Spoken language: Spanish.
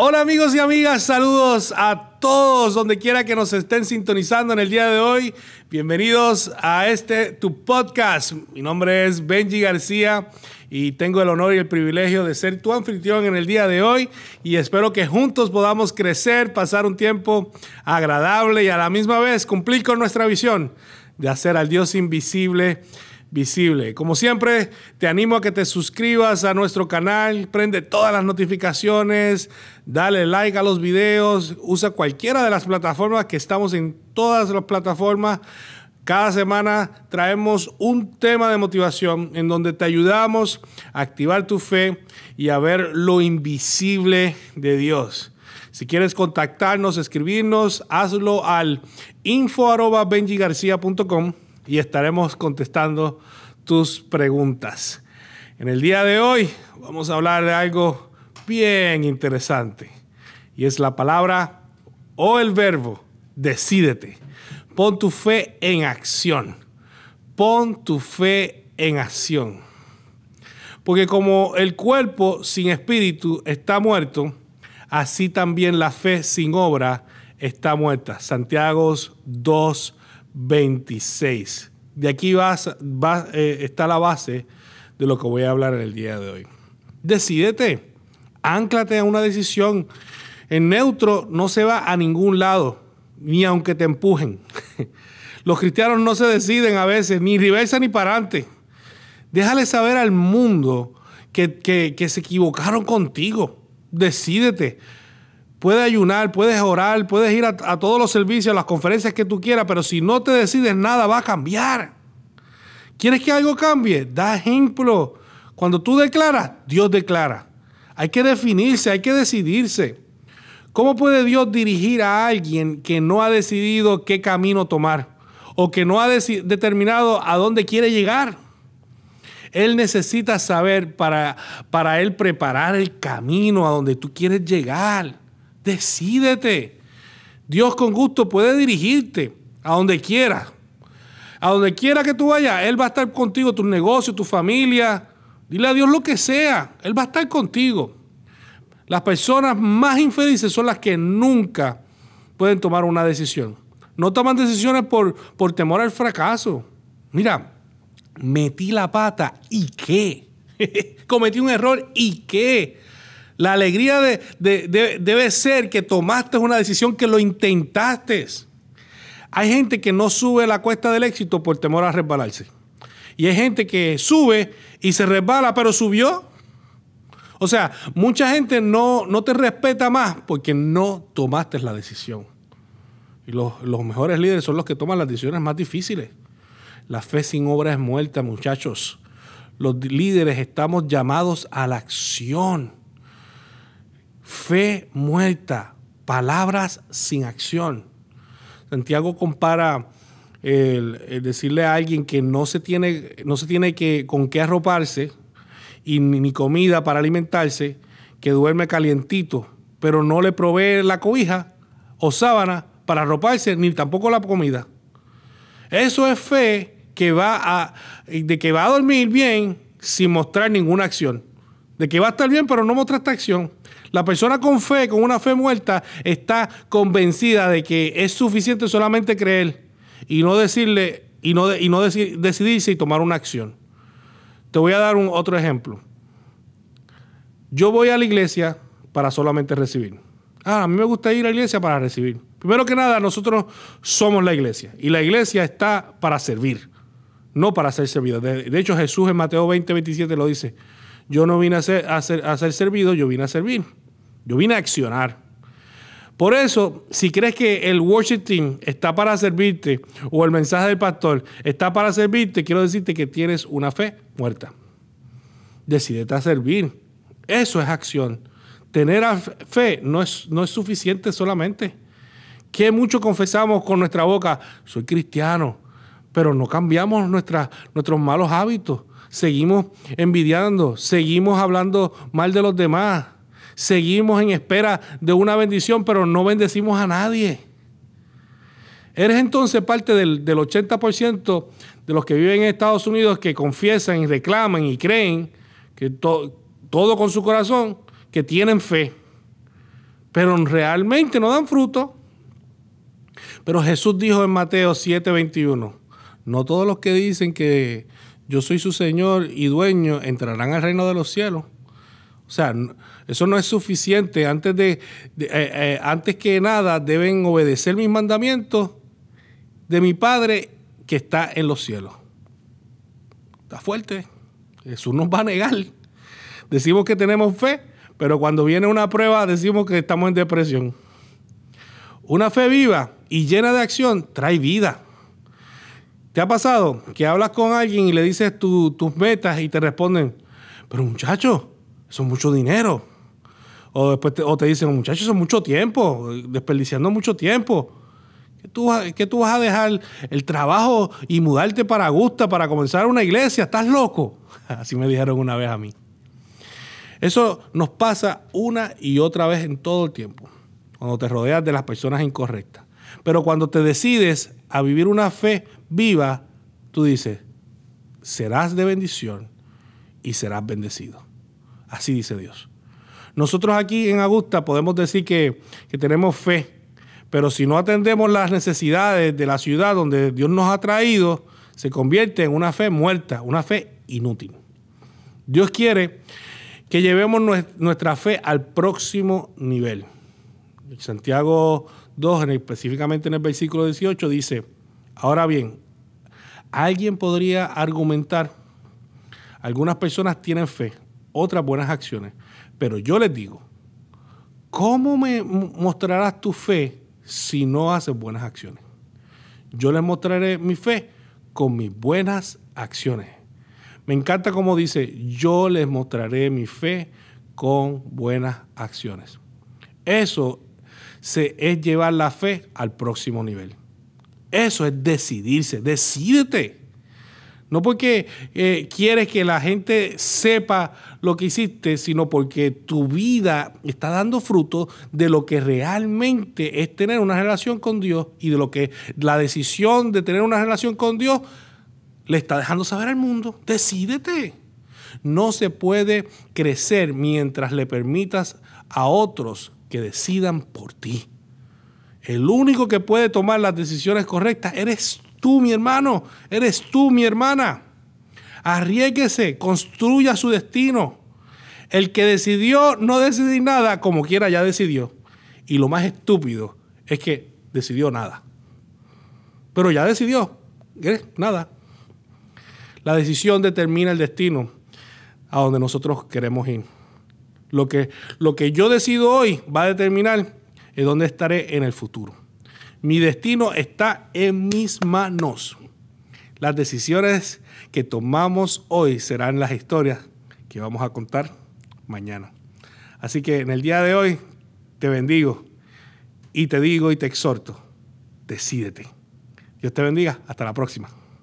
Hola amigos y amigas, saludos a todos donde quiera que nos estén sintonizando en el día de hoy. Bienvenidos a este tu podcast. Mi nombre es Benji García y tengo el honor y el privilegio de ser tu anfitrión en el día de hoy y espero que juntos podamos crecer, pasar un tiempo agradable y a la misma vez cumplir con nuestra visión de hacer al Dios invisible visible. Como siempre, te animo a que te suscribas a nuestro canal, prende todas las notificaciones, dale like a los videos, usa cualquiera de las plataformas que estamos en todas las plataformas. Cada semana traemos un tema de motivación en donde te ayudamos a activar tu fe y a ver lo invisible de Dios. Si quieres contactarnos, escribirnos, hazlo al info.benjigarcia.com y estaremos contestando tus preguntas. En el día de hoy vamos a hablar de algo bien interesante y es la palabra o el verbo decídete. Pon tu fe en acción. Pon tu fe en acción. Porque como el cuerpo sin espíritu está muerto, así también la fe sin obra está muerta. Santiago 2, 26. De aquí vas, eh, está la base de lo que voy a hablar en el día de hoy. Decídete, anclate a una decisión. En neutro no se va a ningún lado, ni aunque te empujen. Los cristianos no se deciden a veces, ni reversa ni para adelante. Déjale saber al mundo que, que se equivocaron contigo. Decídete. Puedes ayunar, puedes orar, puedes ir a, todos los servicios, a las conferencias que tú quieras, pero si no te decides nada, va a cambiar. ¿Quieres que algo cambie? Da ejemplo. Cuando tú declaras, Dios declara. Hay que definirse, hay que decidirse. ¿Cómo puede Dios dirigir a alguien que no ha decidido qué camino tomar o que no ha determinado a dónde quiere llegar? Él necesita saber para, para él preparar el camino a donde tú quieres llegar. Decídete. Dios con gusto puede dirigirte a donde quiera. A donde quiera que tú vayas, Él va a estar contigo, tu negocio, tu familia. Dile a Dios lo que sea, Él va a estar contigo. Las personas más infelices son las que nunca pueden tomar una decisión. No toman decisiones por, por temor al fracaso. Mira, metí la pata y qué. Cometí un error y qué. La alegría de, debe ser que tomaste una decisión, que lo intentaste. Hay gente que no sube la cuesta del éxito por temor a resbalarse. Y hay gente que sube y se resbala, pero subió. O sea, mucha gente no, no te respeta más porque no tomaste la decisión. Y los, los mejores líderes son los que toman las decisiones más difíciles. La fe sin obra es muerta, muchachos. Los líderes estamos llamados a la acción. Fe muerta, palabras sin acción. Santiago compara el, decirle a alguien que no se tiene, no se tiene que, con qué arroparse y ni comida para alimentarse, que duerme calientito, pero no le provee la cobija o sábana para arroparse, ni tampoco la comida. Eso es fe que va a, de que va a dormir bien sin mostrar ninguna acción. De que va a estar bien, pero no mostrar esta acción. La persona con fe, con una fe muerta, está convencida de que es suficiente solamente creer y no decirle y no, y no decidirse y tomar una acción. Te voy a dar un otro ejemplo. Yo voy a la iglesia para solamente recibir. Ah, a mí me gusta ir a la iglesia para recibir. Primero que nada, nosotros somos la iglesia y la iglesia está para servir, no para ser servida. De, hecho, Jesús en Mateo 20, 27 lo dice. Yo no vine a ser, a ser servido, yo vine a servir. Yo vine a accionar. Por eso, si crees que el worship team está para servirte o el mensaje del pastor está para servirte, quiero decirte que tienes una fe muerta. Decídete a servir. Eso es acción. Tener fe no es, no es suficiente solamente. Que mucho confesamos con nuestra boca, soy cristiano, pero no cambiamos nuestros malos hábitos. Seguimos envidiando, seguimos hablando mal de los demás seguimos en espera de una bendición, pero no bendecimos a nadie. Eres entonces parte del, 80% de los que viven en Estados Unidos que confiesan y reclaman y creen que todo con su corazón, que tienen fe. pero realmente no dan fruto. Pero Jesús dijo en Mateo 7:21, no todos los que dicen que yo soy su Señor y dueño entrarán al reino de los cielos. O sea, eso no es suficiente. Antes, de, eh, eh, antes que nada deben obedecer mis mandamientos de mi Padre que está en los cielos. Está fuerte. Jesús nos va a negar. Decimos que tenemos fe, pero cuando viene una prueba decimos que estamos en depresión. Una fe viva y llena de acción trae vida. ¿Te ha pasado que hablas con alguien y le dices tus metas y te responden, pero muchacho, eso es mucho dinero? O después te, dicen, muchachos, eso es mucho tiempo, desperdiciando mucho tiempo. ¿Qué tú, tú vas a dejar el trabajo y mudarte para Augusta para comenzar una iglesia? ¿Estás loco? Así me dijeron una vez a mí. Eso nos pasa una y otra vez en todo el tiempo, cuando te rodeas de las personas incorrectas. Pero cuando te decides a vivir una fe viva, tú dices, serás de bendición y serás bendecido. Así dice Dios. Nosotros aquí en Augusta podemos decir que, que tenemos fe, pero si no atendemos las necesidades de la ciudad donde Dios nos ha traído, se convierte en una fe muerta, una fe inútil. Dios quiere que llevemos nuestra fe al próximo nivel. Santiago 2, específicamente en el versículo 18, dice, ahora bien, alguien podría argumentar, algunas personas tienen fe, otras buenas acciones, pero yo les digo, ¿cómo me mostrarás tu fe si no haces buenas acciones? Yo les mostraré mi fe con mis buenas acciones. Me encanta como dice, yo les mostraré mi fe con buenas acciones. Eso se, es llevar la fe al próximo nivel. Eso es decidirse, decídete. No porque eh, quieres que la gente sepa lo que hiciste, sino porque tu vida está dando fruto de lo que realmente es tener una relación con Dios y de lo que la decisión de tener una relación con Dios le está dejando saber al mundo. Decídete. No se puede crecer mientras le permitas a otros que decidan por ti. El único que puede tomar las decisiones correctas eres tú, mi hermano. Eres tú, mi hermana. Arriesguese, construya su destino. El que decidió no decidir nada, como quiera ya decidió. Y lo más estúpido es que decidió nada. Pero ya decidió. Nada. La decisión determina el destino a donde nosotros queremos ir. Lo que, lo que yo decido hoy va a determinar en dónde estaré en el futuro. Mi destino está en mis manos. Las decisiones que tomamos hoy serán las historias que vamos a contar mañana. Así que en el día de hoy te bendigo y te digo y te exhorto, decídete. Dios te bendiga. Hasta la próxima.